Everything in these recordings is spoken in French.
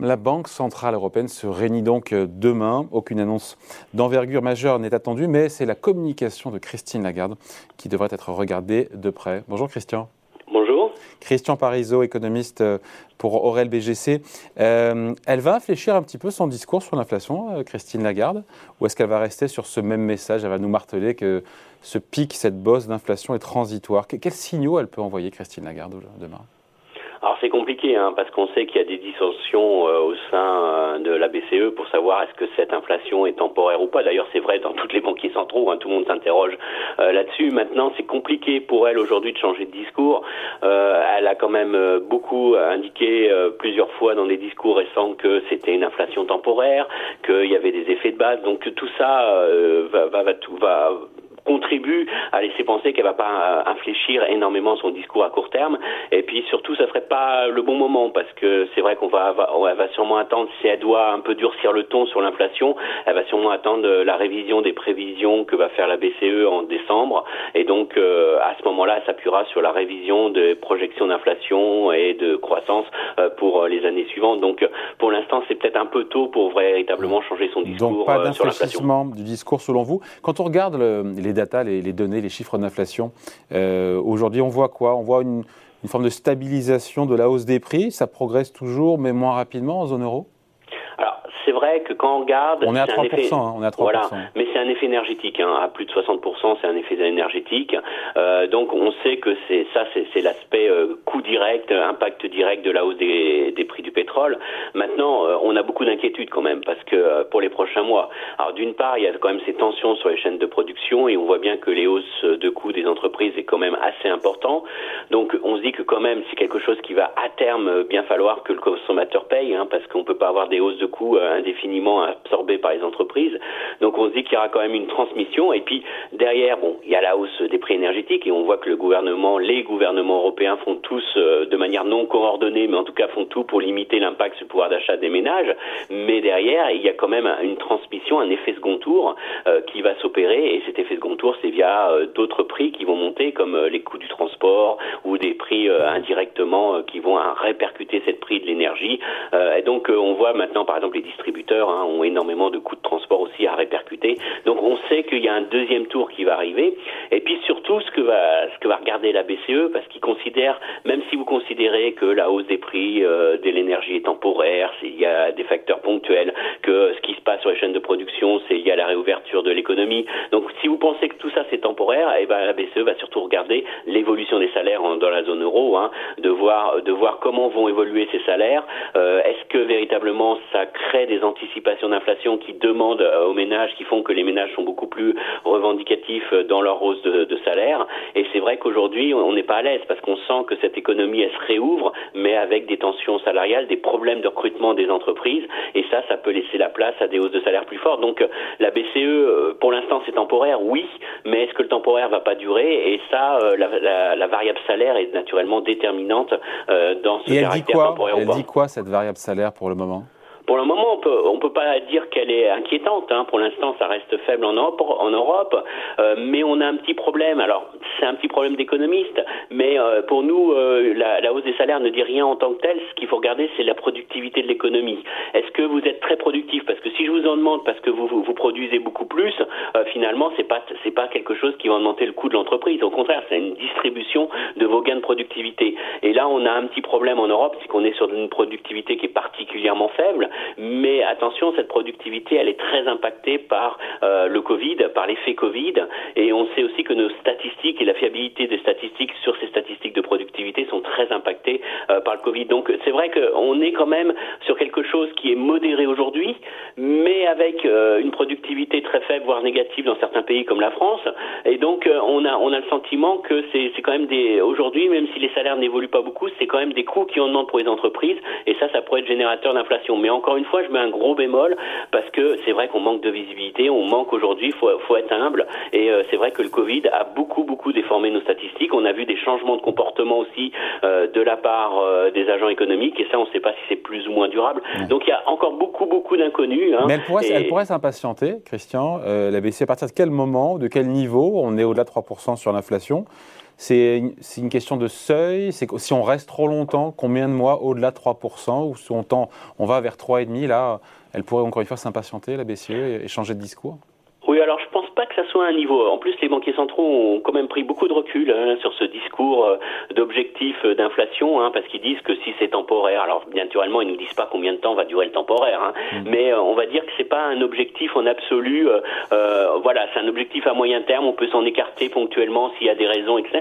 La Banque Centrale Européenne se réunit donc euh, demain. Aucune annonce d'envergure majeure n'est attendue, mais c'est la communication de Christine Lagarde qui devrait être regardée de près. Bonjour Christian. Bonjour. Christian Parizeau, économiste euh, pour Aurel BGC. Euh, elle va infléchir un petit peu son discours sur l'inflation, Christine Lagarde, ou est-ce qu'elle va rester sur ce même message? Elle va nous marteler que ce pic, cette bosse d'inflation est transitoire. Quels signaux elle peut envoyer, Christine Lagarde, demain? Alors c'est compliqué hein, parce qu'on sait qu'il y a des dissensions euh, au sein euh, de la BCE pour savoir est-ce que cette inflation est temporaire ou pas. D'ailleurs c'est vrai dans toutes les banquiers centraux, hein, tout le monde s'interroge euh, là-dessus. Maintenant c'est compliqué pour elle aujourd'hui de changer de discours. elle a quand même beaucoup indiqué plusieurs fois dans des discours récents que c'était une inflation temporaire, qu'il y avait des effets de base. Donc tout ça va, va, va, tout, va contribue à laisser penser qu'elle va pas euh, infléchir énormément son discours à court terme. Et puis surtout, ça serait pas le bon moment parce que c'est vrai qu'on va, elle va sûrement attendre si elle doit un peu durcir le ton sur l'inflation, elle va sûrement attendre la révision des prévisions que va faire la BCE en décembre. Et donc euh, à ce moment-là, elle s'appuiera sur la révision des projections d'inflation et de croissance euh, pour les années suivantes. Donc pour l'instant, c'est peut-être un peu tôt pour véritablement changer son discours donc, pas sur l'inflation. du discours selon vous. Quand on regarde les les, données, les chiffres d'inflation. Euh, aujourd'hui, on voit quoi? On voit une forme de stabilisation de la hausse des prix. Ça progresse toujours, mais moins rapidement en zone euro? C'est vrai que quand on regarde, on est à 3%, hein, on est à 3%. Voilà, mais c'est un effet énergétique. Hein, à plus de 60%, c'est un effet énergétique. Euh, donc on sait que c'est ça, c'est l'aspect euh, coût direct, impact direct de la hausse des, des prix du pétrole. Maintenant, euh, on a beaucoup d'inquiétudes quand même parce que pour les prochains mois. Alors d'une part, il y a quand même ces tensions sur les chaînes de production et on voit bien que les hausses de coûts des entreprises est quand même assez important. Donc on se dit que quand même c'est quelque chose qui va à terme bien falloir que le consommateur paye, hein, parce qu'on peut pas avoir des hausses de coûts indéfiniment absorbé par les entreprises. Donc on se dit qu'il y aura quand même une transmission. Et puis derrière, bon, il y a la hausse des prix énergétiques et on voit que le gouvernement, les gouvernements européens font tous euh, de manière non coordonnée, mais en tout cas font tout pour limiter l'impact sur le pouvoir d'achat des ménages. Mais derrière, il y a quand même une transmission, un effet second tour euh, qui va s'opérer. Et cet effet second tour, c'est via euh, d'autres prix qui vont monter, comme les coûts du transport ou des prix indirectement qui vont répercuter cette prix de l'énergie. et donc on voit maintenant, par exemple, les distributeurs hein, ont énormément de coûts de transport aussi à répercuter. Donc on sait qu'il y a un deuxième tour qui va arriver. Et puis surtout ce que va ce que va regarder la BCE, parce qu'ils considèrent, même si vous considérez que la hausse des prix euh, de l'énergie est temporaire, s'il y a des facteurs ponctuels, que ce qui se passe sur les chaînes de production, c'est lié à la réouverture de l'économie. Donc si vous pensez que tout ça c'est temporaire, eh ben la BCE va surtout regarder l'évolution des salaires dans la zone euro, hein, de voir de voir comment vont évoluer ces salaires. Euh, est-ce que véritablement ça crée des anticipations d'inflation qui demandent euh, aux ménages, qui font que les ménages sont beaucoup plus revendicatifs euh, dans leur hausse de, salaire. Et c'est vrai qu'aujourd'hui, on n'est pas à l'aise parce qu'on sent que cette économie, elle se réouvre, mais avec des tensions salariales, des problèmes de recrutement des entreprises. Et ça, ça peut laisser la place à des hausses de salaire plus fortes. Donc, euh, la BCE, pour l'instant, c'est temporaire, oui, mais est-ce que le temporaire va pas durer? Et ça, la, variable salaire est naturellement déterminante dans ce Et elle dit quoi? Elle dit quoi cette variable salaire pour le moment? Pour le moment, on peut, on peut pas dire qu'elle est inquiétante. Hein. Pour l'instant, ça reste faible en Europe, euh, mais on a un petit problème. Alors, c'est un petit problème d'économiste, mais euh, pour nous, euh, la, la, hausse des salaires ne dit rien en tant que telle. Ce qu'il faut regarder, c'est la productivité de l'économie. Est-ce que vous êtes très productif? Parce que si je vous en demande parce que vous, vous, vous produisez beaucoup plus, finalement, c'est pas c'est pas quelque chose qui va augmenter le coût de l'entreprise. Au contraire, c'est une distribution de vos gains de productivité. Et là, on a un petit problème en Europe, c'est qu'on est sur une productivité qui est particulièrement faible. Mais attention, cette productivité, elle est très impactée par euh, le Covid, par l'effet Covid. Et on sait aussi que nos statistiques et la fiabilité des statistiques sur ces statistiques de productivité sont très impactées euh, par le Covid. Donc c'est vrai qu'on est quand même sur quelque chose qui est modéré aujourd'hui, mais avec euh, une productivité très faible, voire négative dans certains pays comme la France. Et donc on a on a le sentiment que c'est quand même des aujourd'hui, même si les salaires n'évoluent pas beaucoup, c'est quand même des coûts qui en demandent pour les entreprises. Et ça, ça pourrait être générateur d'inflation. Mais encore une fois, je mets un gros bémol parce que c'est vrai qu'on manque de visibilité, on manque aujourd'hui, faut, faut être humble. Et euh, c'est vrai que le Covid a beaucoup, beaucoup déformé nos statistiques. On a vu des changements de comportement aussi euh, de la part euh, des agents économiques, et ça, on ne sait pas si c'est plus ou moins durable. Donc il y a encore beaucoup, beaucoup d'inconnus. Hein. Mais elle pourrait, elle pourrait s'impatienter, Christian. la BCE, à partir de quel moment, de quel niveau On est au-delà de 3% sur l'inflation? C'est une question de seuil? C'est si on reste trop longtemps, combien de mois au-delà de 3% ou si on, on va vers 3,5, là, elle pourrait encore une fois s'impatienter, la BCE, et changer de discours oui, alors je pense pas que ça soit un niveau. En plus, les banquiers centraux ont quand même pris beaucoup de recul hein, sur ce discours euh, d'objectif euh, d'inflation, hein, parce qu'ils disent que si c'est temporaire, alors bien naturellement, ils nous disent pas combien de temps va durer le temporaire, hein, mmh. mais euh, on va dire que c'est pas un objectif en absolu. voilà, c'est un objectif à moyen terme. On peut s'en écarter ponctuellement s'il y a des raisons, etc.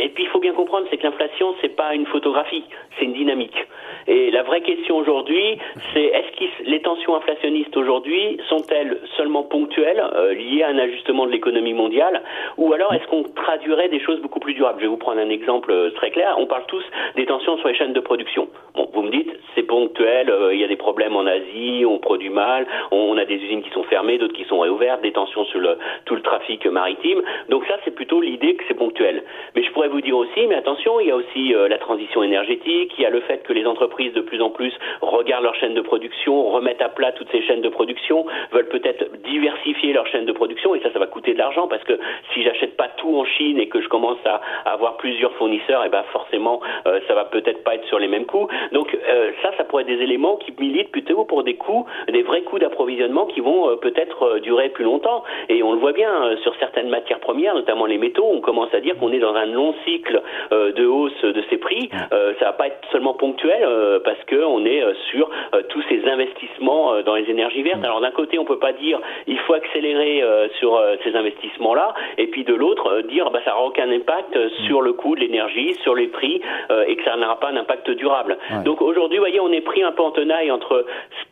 et puis il faut bien comprendre, c'est que l'inflation, c'est pas une photographie, c'est une dynamique. Et la vraie question aujourd'hui, c'est est-ce que les tensions inflationnistes aujourd'hui sont-elles seulement ponctuelles euh, un ajustement de l'économie mondiale Ou alors est-ce qu'on traduirait des choses beaucoup plus durables? Je vais vous prendre un exemple euh, très clair. On parle tous des tensions sur les chaînes de production. Bon, vous me dites, c'est ponctuel, euh, il y a des problèmes en Asie, on produit mal, on, a des usines qui sont fermées, d'autres qui sont réouvertes, des tensions sur tout le trafic maritime. Donc ça, c'est plutôt l'idée que c'est ponctuel. Mais je pourrais vous dire aussi, mais attention, il y a aussi la transition énergétique, il y a le fait que les entreprises de plus en plus regardent leur chaîne de production, remettent à plat toutes ces chaînes de production, veulent peut-être diversifier leur chaîne de production et ça, ça va coûter de l'argent parce que si j'achète pas tout en Chine et que je commence à avoir plusieurs fournisseurs, et eh ben forcément, euh, ça va peut-être pas être sur les mêmes coûts. Donc euh, ça, ça pourrait être des éléments qui militent plutôt pour des coûts, des vrais coûts d'approvisionnement qui vont euh, peut-être durer plus longtemps. Et on le voit bien sur certaines matières premières, notamment les métaux, on commence à dire qu'on est dans un long cycle de hausse de ces prix. ça va pas être seulement ponctuel parce que on est sur tous ces investissements dans les énergies vertes. Alors d'un côté, on peut pas dire il faut accélérer sur euh, ces investissements-là, et puis de l'autre, euh, dire bah, ça n'aura aucun impact sur le coût de l'énergie, sur les prix, et que ça n'aura pas d'impact durable. Donc aujourd'hui, vous voyez, on est pris un peu en tenaille entre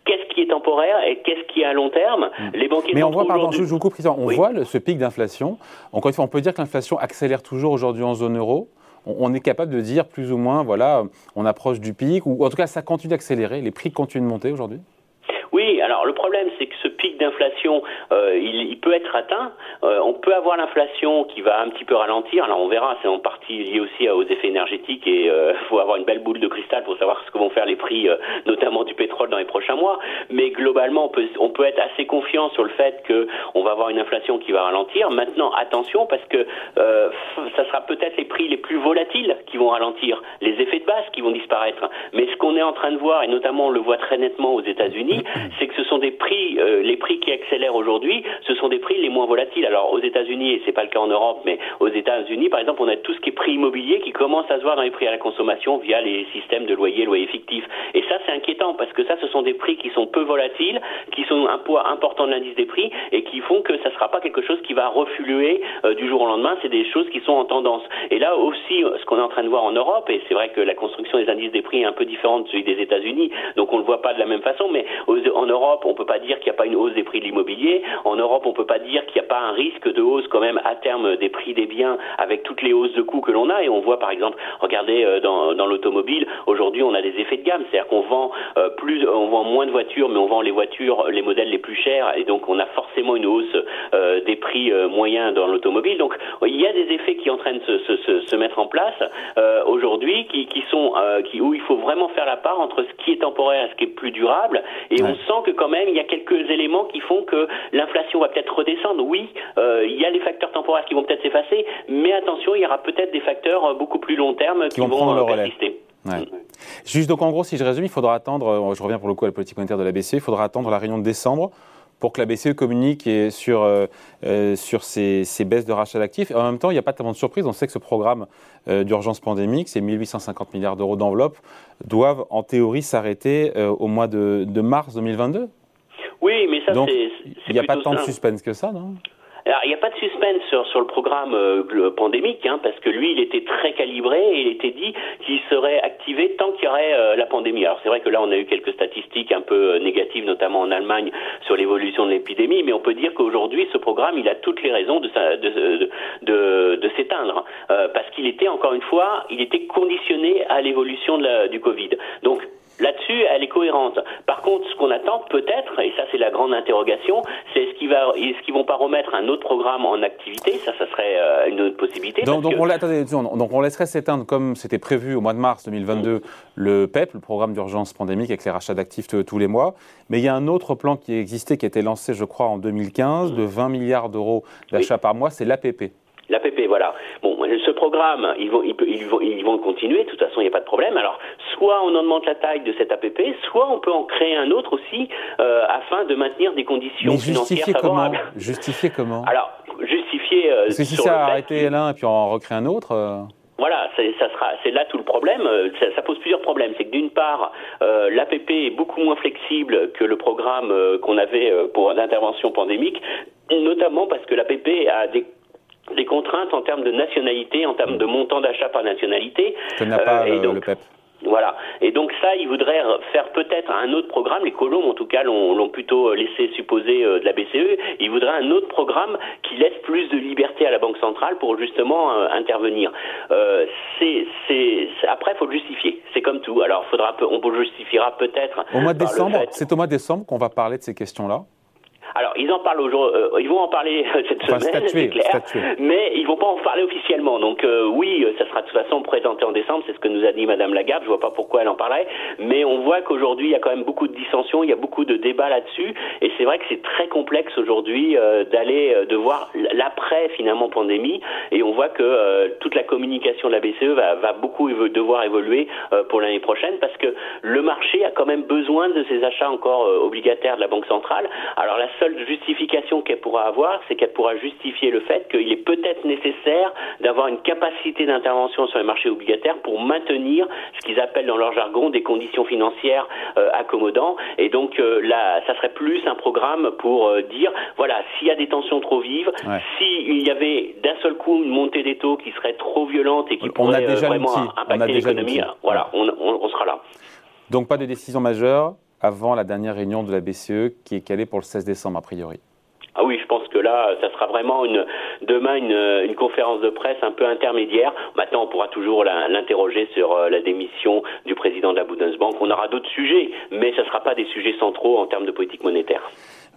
qu'est-ce qui est temporaire et qu'est-ce qui est à long terme. Mm. Les banquiers Mais on voit, pardon, je vous coupe, on voit ce pic d'inflation. Encore une fois, on peut dire que l'inflation accélère toujours aujourd'hui en zone euro on est capable de dire plus ou moins, voilà, on approche du pic, ou en tout cas ça continue d'accélérer, les prix continuent de monter aujourd'hui oui, alors le problème c'est que d'inflation, euh, il, peut être atteint. Euh, on peut avoir l'inflation qui va un petit peu ralentir. Alors on verra, c'est en partie lié aussi aux effets énergétiques et il euh, faut avoir une belle boule de cristal pour savoir ce que vont faire les prix, notamment du pétrole dans les prochains mois. Mais globalement, on peut, on peut être assez confiant sur le fait qu'on va avoir une inflation qui va ralentir. Maintenant, attention parce que ça sera peut-être les prix les plus volatiles qui vont ralentir, les effets de base qui vont disparaître. Mais ce qu'on est en train de voir, et notamment on le voit très nettement aux États-Unis, c'est que ce sont des prix, les prix qui accélèrent aujourd'hui, ce sont des prix les moins volatiles. Alors aux États-Unis, et c'est pas le cas en Europe, mais aux États-Unis, par exemple, on a tout ce qui est prix immobilier qui commence à se voir dans les prix à la consommation via les systèmes de loyer, loyer fictif. Et ça, c'est inquiétant parce que ça, ce sont des prix qui sont peu volatiles, qui sont un poids important de l'indice des prix et qui font que ça ne sera pas quelque chose qui va refluer euh, du jour au lendemain. C'est des choses qui sont en tendance. Et là aussi, ce qu'on est en train de voir en Europe, et c'est vrai que la construction des indices des prix est un peu différente de celui des États-Unis, donc on ne le voit pas de la même façon, mais en Europe, on peut pas dire qu'il n'y a pas une hausse des prix de l'immobilier. En Europe, on peut pas dire qu'il n'y a pas un risque de hausse quand même à terme des prix des biens avec toutes les hausses de coûts que l'on a. Et on voit par exemple, regardez euh, dans, dans l'automobile, aujourd'hui on a des effets de gamme, c'est-à-dire qu'on vend euh, plus, on vend moins de voitures, mais on vend les voitures, les modèles les plus chers, et donc on a forcément une hausse euh, des prix moyens dans l'automobile. Donc il y a des effets qui sont en train de se, se, se mettre en place aujourd'hui, qui, qui sont qui, où il faut vraiment faire la part entre ce qui est temporaire et ce qui est plus durable. Et on sent que quand même il y a quelques éléments qui font que l'inflation va peut-être redescendre. Oui, euh, il y a les facteurs temporaires qui vont peut-être s'effacer, mais attention, il y aura peut-être des facteurs euh, beaucoup plus long terme qui, vont, euh, persister. Juste donc en gros, si je résume, il faudra attendre, je reviens pour le coup à la politique monétaire de la BCE, il faudra attendre la réunion de décembre pour que la BCE communique sur, sur ces, baisses de rachat d'actifs. En même temps, il n'y a pas tellement de surprise. On sait que ce programme d'urgence pandémique, ces 1850 milliards d'euros d'enveloppe, doivent en théorie s'arrêter au mois de, de mars 2022. Oui, mais ça, c'est. Il n'y a pas tant de suspense que ça, non? Alors, il n'y a pas de suspense sur, sur le programme euh, pandémique, hein, parce que lui, il était très calibré et il était dit qu'il serait activé tant qu'il y aurait euh, la pandémie. Alors, c'est vrai que là, on a eu quelques statistiques un peu euh, négatives, notamment en Allemagne, sur l'évolution de l'épidémie, mais on peut dire qu'aujourd'hui, ce programme, il a toutes les raisons de, de, de, de s'éteindre, parce qu'il était, encore une fois, il était conditionné à l'évolution du Covid. Donc, Là-dessus, elle est cohérente. Par contre, ce qu'on attend peut-être, et ça c'est la grande interrogation, c'est est-ce qu'ils qu'ils vont pas remettre un autre programme en activité? Ça, ça serait euh, une autre possibilité. Donc, on, donc on laisserait s'éteindre comme c'était prévu au mois de mars 2022 le PEP, le programme d'urgence pandémique avec les rachats d'actifs tous les mois. Mais il y a un autre plan qui existait, qui a été lancé, je crois, en 2015, de 20 milliards d'euros d'achat par mois, c'est l'APP. L'APP, voilà. Bon, ce programme, ils vont, ils, vont, ils vont continuer, de toute façon, il n'y a pas de problème. Alors, soit on augmente la taille de cette APP, soit on peut en créer un autre aussi, euh, afin de maintenir des conditions financières favorables. Comment justifier comment Alors, justifier... Euh, Parce que si ça a arrêté l'un et puis on en recrée un autre... Euh, voilà, ça sera, c'est là tout le problème. Ça, pose plusieurs problèmes. C'est que d'une part, euh, l'APP est beaucoup moins flexible que le programme qu'on avait pour l'intervention pandémique, notamment parce que l'APP a des des contraintes en termes de nationalité, en termes de montant d'achat par nationalité. Que n'a pas euh, le PEP. Voilà. Et donc ça, il voudrait faire peut-être un autre programme. Les colombes, en tout cas, l'ont plutôt laissé supposer euh, de la BCE. Il voudrait un autre programme qui laisse plus de liberté à la Banque centrale pour justement euh, intervenir. Euh, c'est, après, il faut le justifier. C'est comme tout. Alors, faudra, on justifiera peut-être. Au mois de décembre, c'est au mois de décembre qu'on va parler de ces questions-là. Ils en parlent aujourd'hui, euh, ils vont en parler cette semaine, c'est clair, mais ils vont pas en parler officiellement. Donc euh, oui, ça sera de toute façon présenté en décembre, c'est ce que nous a dit Madame Lagarde. Je vois pas pourquoi elle en parlait, mais on voit qu'aujourd'hui il y a quand même beaucoup de dissensions, il y a beaucoup de débats là-dessus, et c'est vrai que c'est très complexe aujourd'hui euh, d'aller de voir l'après finalement pandémie, et on voit que toute la communication de la BCE va, va beaucoup devoir évoluer pour l'année prochaine parce que le marché a quand même besoin de ces achats encore obligataires de la Banque centrale. Alors la seule justification qu'elle pourra avoir, c'est qu'elle pourra justifier le fait qu'il est peut-être nécessaire d'avoir une capacité d'intervention sur les marchés obligataires pour maintenir ce qu'ils appellent dans leur jargon des conditions financières euh, accommodants. Et donc euh, là, ça serait plus un programme pour euh, dire, voilà, s'il y a des tensions trop vives, s'il y avait d'un seul coup une montée des taux qui serait trop violente et qui pourrait vraiment impacter l'économie, voilà, on, on sera là. Donc pas de décision majeure avant la dernière réunion de la BCE qui est calée pour le 16 décembre a priori. Ah oui, je pense que là, ça sera vraiment une, demain une, conférence de presse un peu intermédiaire. Maintenant, on pourra toujours l'interroger sur euh, la démission du président de la Bundesbank. On aura d'autres sujets, mais ce ne sera pas des sujets centraux en termes de politique monétaire.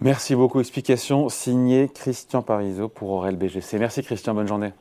Merci beaucoup. Explication signée Christian Parizeau pour Aurel BGC. Merci Christian, bonne journée.